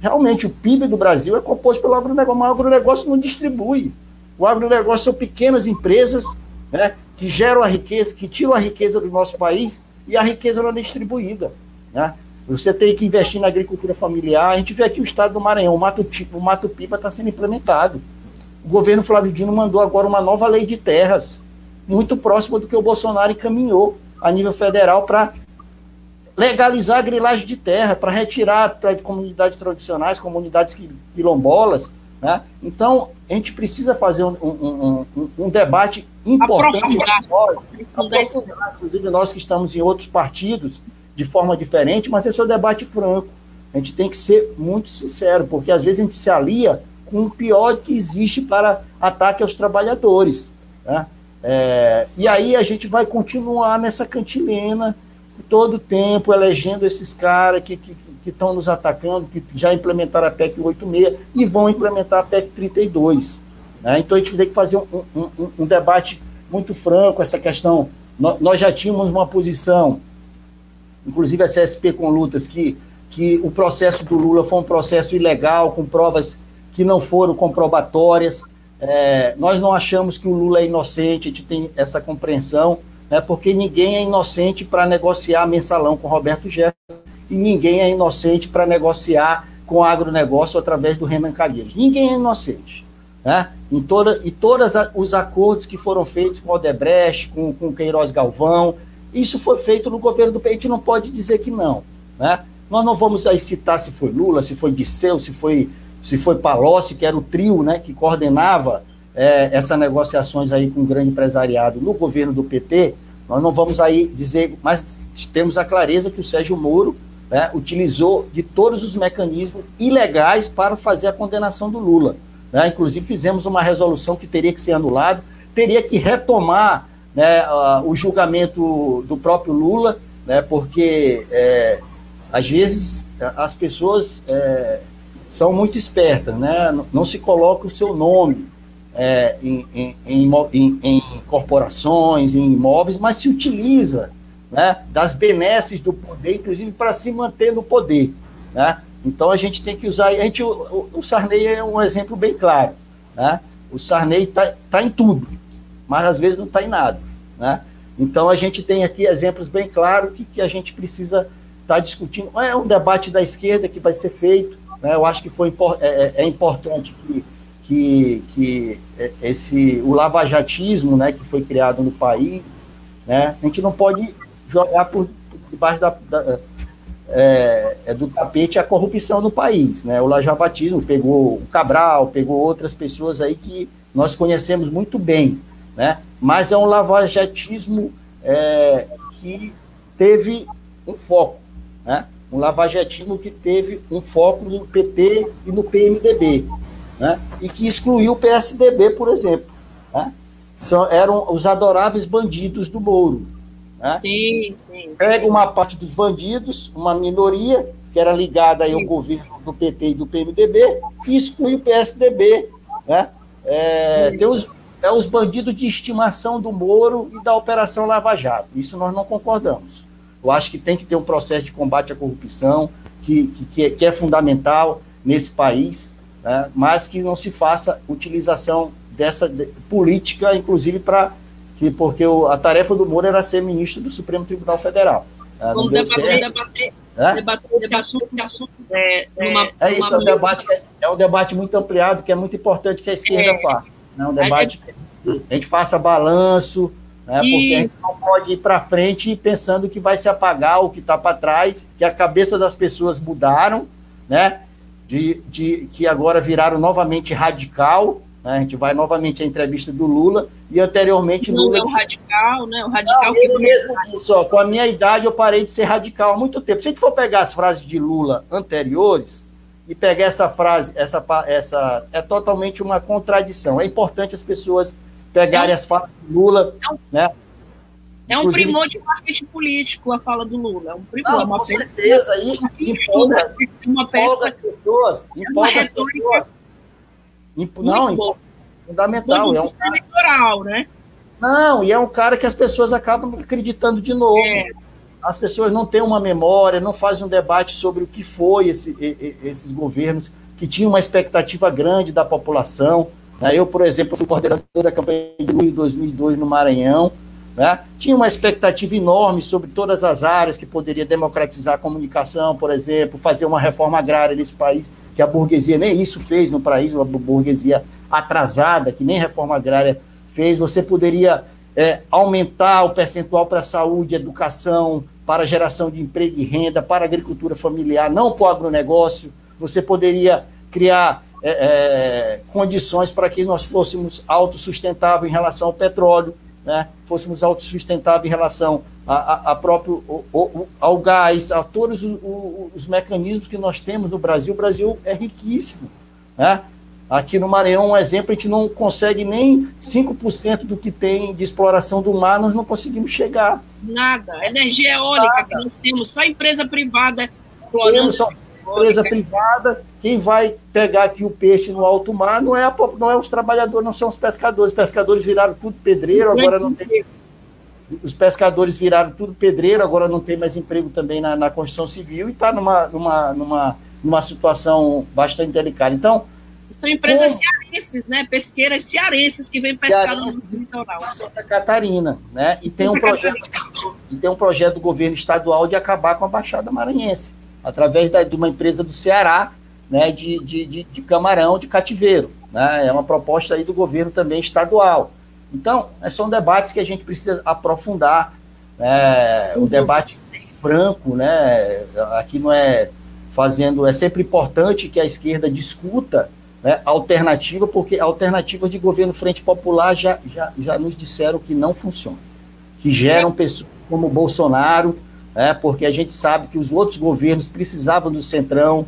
Realmente, o PIB do Brasil é composto pelo agronegócio, mas o agronegócio não distribui. O agronegócio são pequenas empresas né, que geram a riqueza, que tiram a riqueza do nosso país e a riqueza não é distribuída. Né? Você tem que investir na agricultura familiar. A gente vê aqui o estado do Maranhão, o Mato, o Mato Pipa está sendo implementado. O governo Flávio Dino mandou agora uma nova lei de terras, muito próxima do que o Bolsonaro encaminhou a nível federal para legalizar a grilagem de terra, para retirar para comunidades tradicionais, comunidades quilombolas, né? Então, a gente precisa fazer um, um, um, um debate importante nós, aprofundar, inclusive nós que estamos em outros partidos, de forma diferente, mas esse é o debate franco. A gente tem que ser muito sincero, porque às vezes a gente se alia com o pior que existe para ataque aos trabalhadores. Né? É, e aí a gente vai continuar nessa cantilena todo o tempo, elegendo esses caras que, estão nos atacando, que já implementaram a PEC 86 e vão implementar a PEC 32. Né? Então a gente tem que fazer um, um, um debate muito franco, essa questão. Nós já tínhamos uma posição inclusive a CSP com lutas, que, que o processo do Lula foi um processo ilegal, com provas que não foram comprobatórias. É, nós não achamos que o Lula é inocente, a gente tem essa compreensão, né, porque ninguém é inocente para negociar mensalão com Roberto Jefferson e ninguém é inocente para negociar com o agronegócio através do Renan Calheiros. Ninguém é inocente. Né? Em toda, e todos os acordos que foram feitos com Odebrecht, com, com Queiroz Galvão, isso foi feito no governo do país, a gente não pode dizer que não. Né? Nós não vamos aí citar se foi Lula, se foi Disseu, se foi, se foi Palocci, que era o trio né, que coordenava é, essas negociações aí com o grande empresariado no governo do PT, nós não vamos aí dizer, mas temos a clareza que o Sérgio Moro né, utilizou de todos os mecanismos ilegais para fazer a condenação do Lula. Né? Inclusive, fizemos uma resolução que teria que ser anulado, teria que retomar né, o julgamento do próprio Lula, né, porque é, às vezes as pessoas é, são muito espertas, né, não, não se coloca o seu nome é, em, em, em, em, corporações, em imóveis, mas se utiliza né, das benesses do poder, inclusive para se manter no poder. Né? Então a gente tem que usar. A gente, o, o Sarney é um exemplo bem claro. Né? O Sarney está tá em tudo, mas às vezes não está em nada. Né? Então a gente tem aqui exemplos bem claros que, que a gente precisa estar tá discutindo. É um debate da esquerda que vai ser feito. Né? Eu acho que foi, é, é, é importante que, que, que esse, o lavajatismo né, que foi criado no país, né, a gente não pode jogar por, por debaixo da, da é, é, do tapete a corrupção no país. Né? O lavajatismo pegou o Cabral, pegou outras pessoas aí que nós conhecemos muito bem, né? mas é um lavajatismo é, que teve um foco, né? um lavajatismo que teve um foco no PT e no PMDB, né? e que excluiu o PSDB, por exemplo. Né? São, eram os adoráveis bandidos do Moro. Né? Sim, sim. Pega uma parte dos bandidos, uma minoria, que era ligada aí ao governo do PT e do PMDB, e exclui o PSDB. Né? É, tem os, é os bandidos de estimação do Moro e da Operação Lava Jato. Isso nós não concordamos. Eu acho que tem que ter um processo de combate à corrupção, que, que, que é, é fundamental nesse país, né? mas que não se faça utilização dessa política, inclusive para que porque o, a tarefa do Moro era ser ministro do Supremo Tribunal Federal. Ah, Vamos debater, debater, é? debater esse assunto, assunto é, é, numa, é isso, é, um debate, é um debate muito ampliado, que é muito importante que a esquerda é, faça. Né? Um debate a gente faça balanço, né? porque a gente não pode ir para frente pensando que vai se apagar o que está para trás, que a cabeça das pessoas mudaram, né? De, de, que agora viraram novamente radical, né? A gente vai novamente à entrevista do Lula e anteriormente Lula. Lula é o radical, né? O radical não, que ele mesmo disse, ó, com a minha idade eu parei de ser radical há muito tempo. Se a gente for pegar as frases de Lula anteriores e pegar essa frase, essa, essa é totalmente uma contradição. É importante as pessoas pegarem é um, as falas de Lula, é um, né? É um primor de marketing político a fala do Lula. É um primor. Não, uma com certeza. Isso empolga, empolga as pessoas. É empolga as pessoas não, fundamental. É um cara... eleitoral, né? Não, e é um cara que as pessoas acabam acreditando de novo. É. As pessoas não têm uma memória, não fazem um debate sobre o que foi esse, esses governos, que tinham uma expectativa grande da população. Né? Eu, por exemplo, fui coordenador da campanha de 2002 no Maranhão, né? Tinha uma expectativa enorme sobre todas as áreas que poderia democratizar a comunicação, por exemplo, fazer uma reforma agrária nesse país, que a burguesia nem isso fez no país, uma burguesia atrasada, que nem reforma agrária fez. Você poderia é, aumentar o percentual para saúde, educação, para geração de emprego e renda, para agricultura familiar, não para o agronegócio. Você poderia criar é, é, condições para que nós fôssemos autossustentáveis em relação ao petróleo né, fôssemos autossustentáveis em relação a, a, a próprio ao, ao, gás, a todos os, os, mecanismos que nós temos no Brasil. O Brasil é riquíssimo. Né? Aqui no Maranhão, um exemplo, a gente não consegue nem 5% do que tem de exploração do mar, nós não conseguimos chegar. Nada. Energia eólica Nada. que nós temos, só empresa privada explorando. Temos só empresa privada, quem vai pegar aqui o peixe no alto mar não é, a, não é os trabalhadores, não são os pescadores. Os pescadores viraram tudo pedreiro, agora não tem. os pescadores viraram tudo pedreiro, agora não tem mais emprego também na, na construção civil e está numa, numa, numa, numa situação bastante delicada. Então. São empresas cearenses, né? Pesqueiras cearenses que vêm pescar no litoral. Santa Catarina, né? E tem, um projeto, e tem um projeto do governo estadual de acabar com a Baixada Maranhense, através da, de uma empresa do Ceará, né? De, de, de, de camarão, de cativeiro. Né? É uma proposta aí do governo também estadual. Então, é são debates que a gente precisa aprofundar. Né? O debate bem franco, né? Aqui não é fazendo. É sempre importante que a esquerda discuta né, alternativa, porque alternativas de governo Frente Popular já, já, já nos disseram que não funcionam. Que geram pessoas como Bolsonaro, né, porque a gente sabe que os outros governos precisavam do Centrão,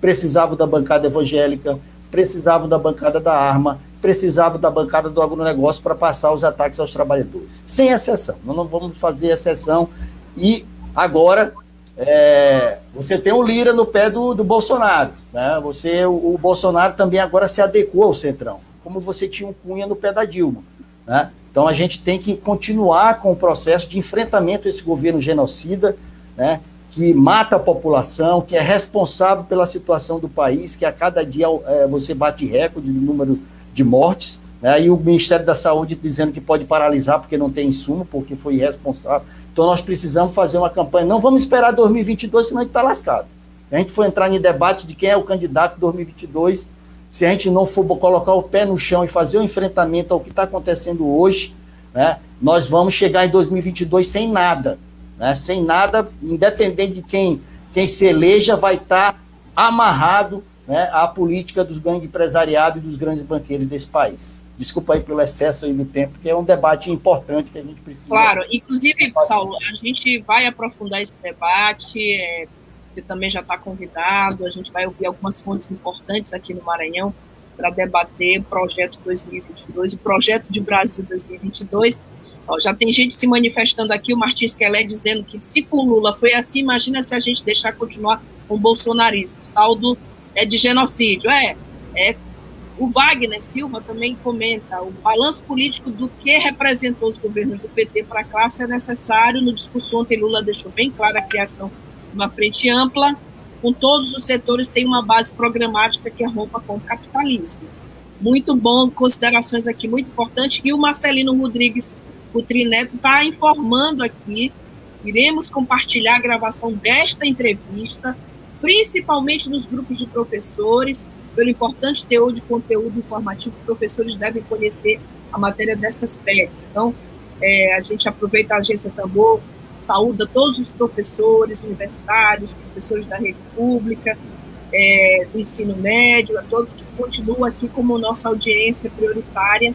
precisavam da bancada evangélica, precisavam da bancada da arma, precisavam da bancada do agronegócio para passar os ataques aos trabalhadores. Sem exceção. Nós não vamos fazer exceção. E agora é, você tem o Lira no pé do, do Bolsonaro. Né? Você, o, o, Bolsonaro também agora se adequou ao Centrão, como você tinha o Cunha no pé da Dilma. Né? Então a gente tem que continuar com o processo de enfrentamento a esse governo genocida, né? que mata a população, que é responsável pela situação do país, que a cada dia é, você bate recorde no número de mortes, né? e o Ministério da Saúde dizendo que pode paralisar porque não tem insumo, porque foi irresponsável. Então nós precisamos fazer uma campanha. Não vamos esperar 2022, senão a gente está lascado. Se a gente for entrar em debate de quem é o candidato de 2022, se a gente não for colocar o pé no chão e fazer o um enfrentamento ao que está acontecendo hoje, né, nós vamos chegar em 2022 sem nada né? sem nada, independente de quem, quem se eleja, vai estar tá amarrado né, à política dos gangues empresariados e dos grandes banqueiros desse país. Desculpa aí pelo excesso aí de tempo, que é um debate importante que a gente precisa. Claro, inclusive, Saulo, a gente vai aprofundar esse debate, é, você também já está convidado, a gente vai ouvir algumas fontes importantes aqui no Maranhão para debater o projeto 2022, o projeto de Brasil 2022, Ó, já tem gente se manifestando aqui, o Martins Kelé dizendo que se com Lula foi assim, imagina se a gente deixar continuar com o bolsonarismo. O saldo é de genocídio. É, é. O Wagner Silva também comenta: o balanço político do que representou os governos do PT para a classe é necessário. No discurso ontem, Lula deixou bem clara a criação de uma frente ampla, com todos os setores sem uma base programática que rompa com o capitalismo. Muito bom, considerações aqui muito importantes. E o Marcelino Rodrigues o Trineto está informando aqui. Iremos compartilhar a gravação desta entrevista, principalmente nos grupos de professores, pelo importante teor de conteúdo informativo professores devem conhecer a matéria dessas PECs. Então, é, a gente aproveita a agência Tambor, saúda todos os professores universitários, professores da rede pública, é, do ensino médio, a todos que continuam aqui como nossa audiência prioritária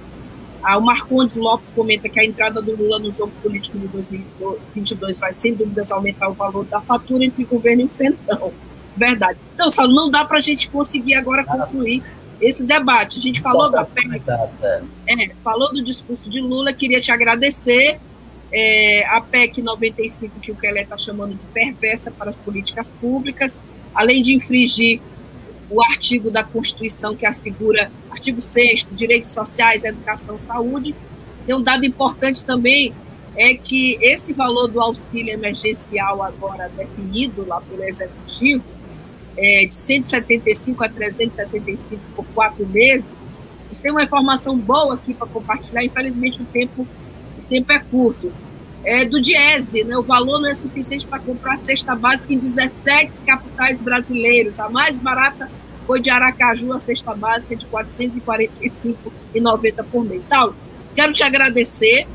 ah, o Marcondes Lopes comenta que a entrada do Lula no jogo político de 2022 vai, sem dúvidas, aumentar o valor da fatura entre governo e o centrão. Verdade. Então, Saulo, não dá para a gente conseguir agora concluir esse debate. A gente falou da PEC, é, falou do discurso de Lula, queria te agradecer. É, a PEC 95, que o Kelé está chamando de perversa para as políticas públicas, além de infringir o artigo da Constituição que assegura, artigo 6 direitos sociais, educação, saúde. E um dado importante também é que esse valor do auxílio emergencial agora definido lá pelo Executivo, é, de 175 a 375 por quatro meses, a gente tem uma informação boa aqui para compartilhar, infelizmente o tempo, o tempo é curto. É, do Diese, né, o valor não é suficiente para comprar cesta básica em 17 capitais brasileiros, a mais barata foi de Aracaju a cesta básica de R$ 445,90 por mês. Saulo, quero te agradecer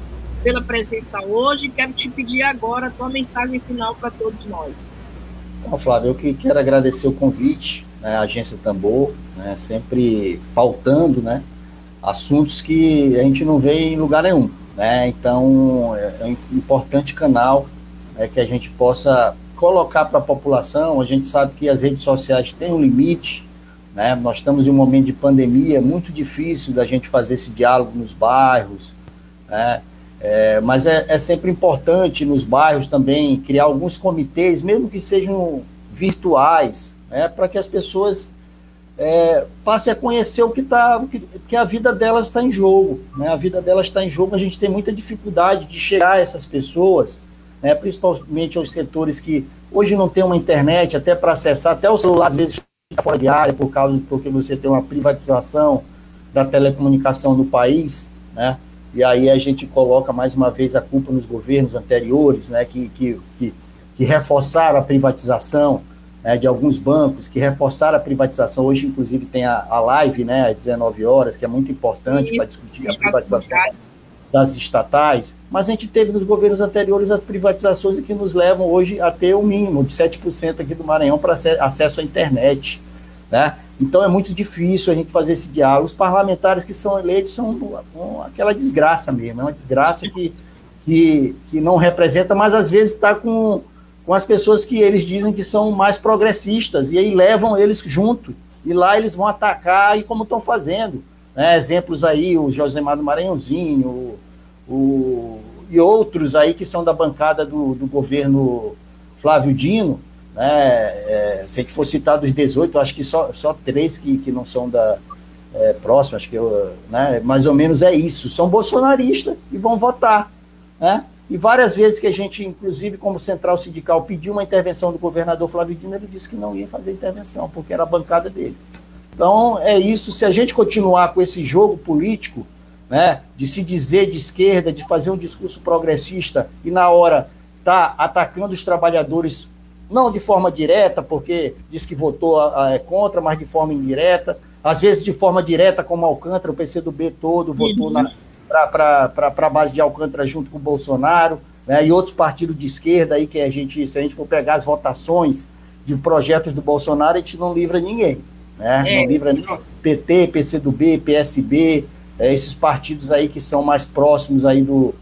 pela presença hoje, quero te pedir agora a tua mensagem final para todos nós. Bom, Flávio, eu que quero agradecer o convite, né, a Agência Tambor, né, sempre pautando né, assuntos que a gente não vê em lugar nenhum. Né? Então, é, é um importante canal é, que a gente possa colocar para a população. A gente sabe que as redes sociais têm um limite, né? Nós estamos em um momento de pandemia muito difícil da gente fazer esse diálogo nos bairros, né? É, mas é, é, sempre importante nos bairros também criar alguns comitês, mesmo que sejam virtuais, né? para que as pessoas é, passe a conhecer o que está, que, que a vida delas está em jogo, né? A vida delas está em jogo. A gente tem muita dificuldade de chegar a essas pessoas, né? Principalmente aos setores que hoje não tem uma internet até para acessar, até o celular às vezes fica fora de área por causa porque você tem uma privatização da telecomunicação no país, né? E aí a gente coloca mais uma vez a culpa nos governos anteriores, né? Que que, que, que reforçaram a privatização né, de alguns bancos que reforçaram a privatização. Hoje, inclusive, tem a, a live, né, às 19 horas, que é muito importante para discutir a privatização das estatais, mas a gente teve nos governos anteriores as privatizações que nos levam hoje a ter o um mínimo de 7% aqui do Maranhão para acesso à internet. Né? Então é muito difícil a gente fazer esse diálogo. Os parlamentares que são eleitos são aquela desgraça mesmo, é uma desgraça que, que, que não representa, mas às vezes está com com as pessoas que eles dizem que são mais progressistas, e aí levam eles junto, e lá eles vão atacar, e como estão fazendo. Né? Exemplos aí, o Josemar do Maranhãozinho, o, o, e outros aí que são da bancada do, do governo Flávio Dino, né? É, se a gente for citar dos 18, acho que só, só três que, que não são da é, próximo, acho que eu, né? mais ou menos é isso, são bolsonaristas e vão votar, né? E várias vezes que a gente, inclusive como central sindical, pediu uma intervenção do governador Flávio Dino, ele disse que não ia fazer intervenção, porque era a bancada dele. Então, é isso. Se a gente continuar com esse jogo político, né, de se dizer de esquerda, de fazer um discurso progressista e na hora tá atacando os trabalhadores, não de forma direta, porque diz que votou a, a, é contra, mas de forma indireta, às vezes de forma direta, como Alcântara, o PCdoB todo votou uhum. para a base de Alcântara junto com o Bolsonaro, né, e outros partidos de esquerda aí que a gente, se a gente for pegar as votações de projetos do Bolsonaro, a gente não livra ninguém, né? É. Não livra nem PT, PCdoB, PSB, é, esses partidos aí que são mais próximos aí do,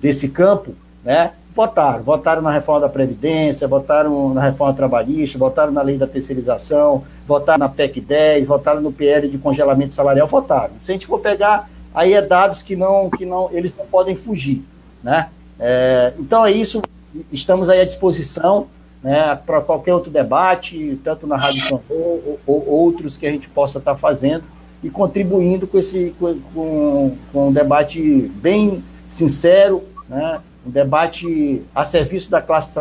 desse campo, né? Votaram, votaram na reforma da Previdência, votaram na reforma trabalhista, votaram na lei da terceirização, votaram na PEC 10, votaram no PL de congelamento salarial, votaram. Se a gente for pegar aí é dados que não, que não, eles não podem fugir, né? É, então é isso, estamos aí à disposição, né, para qualquer outro debate, tanto na Rádio Tambor ou, ou, outros que a gente possa estar fazendo e contribuindo com esse com, com um debate bem sincero, né, um debate a serviço da classe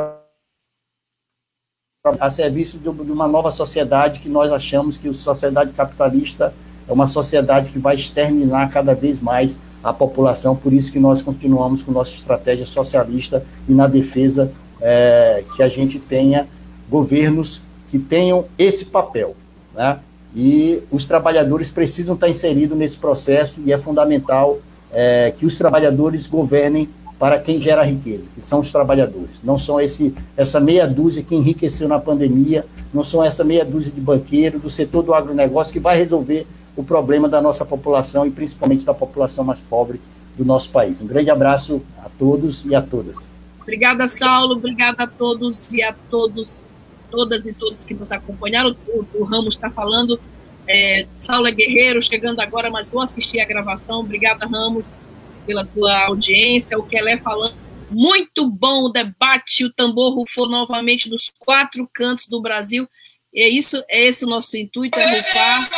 a serviço de uma nova sociedade que nós achamos que a sociedade capitalista é uma sociedade que vai exterminar cada vez mais a população, por isso que nós continuamos com nossa estratégia socialista e na defesa é, que a gente tenha governos que tenham esse papel, né? E os trabalhadores precisam estar inseridos nesse processo e é fundamental é, que os trabalhadores governem para quem gera riqueza, que são os trabalhadores. Não são esse, essa meia dúzia que enriqueceu na pandemia, não são essa meia dúzia de banqueiro do setor do agronegócio que vai resolver o problema da nossa população e principalmente da população mais pobre do nosso país. Um grande abraço a todos e a todas. Obrigada, Saulo. Obrigada a todos e a todos, todas e todos que nos acompanharam. O, o Ramos está falando. É, Saulo é guerreiro, chegando agora, mas vou assistir a gravação. Obrigada, Ramos, pela tua audiência. O Kelé falando. Muito bom o debate. O tambor rufou novamente nos quatro cantos do Brasil. É isso, é esse o nosso intuito, é rufar.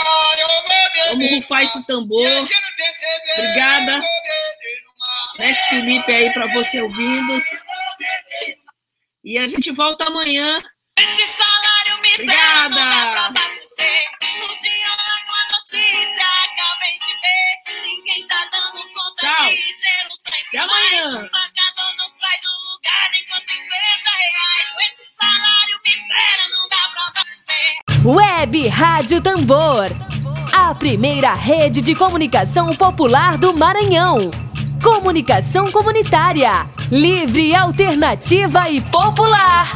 Vamos rufar esse tambor. Obrigada. Mestre Felipe aí para você ouvindo. E a gente volta amanhã. Obrigada. Tchau. Até amanhã. Web Rádio Tambor. A primeira rede de comunicação popular do Maranhão. Comunicação comunitária. Livre, alternativa e popular.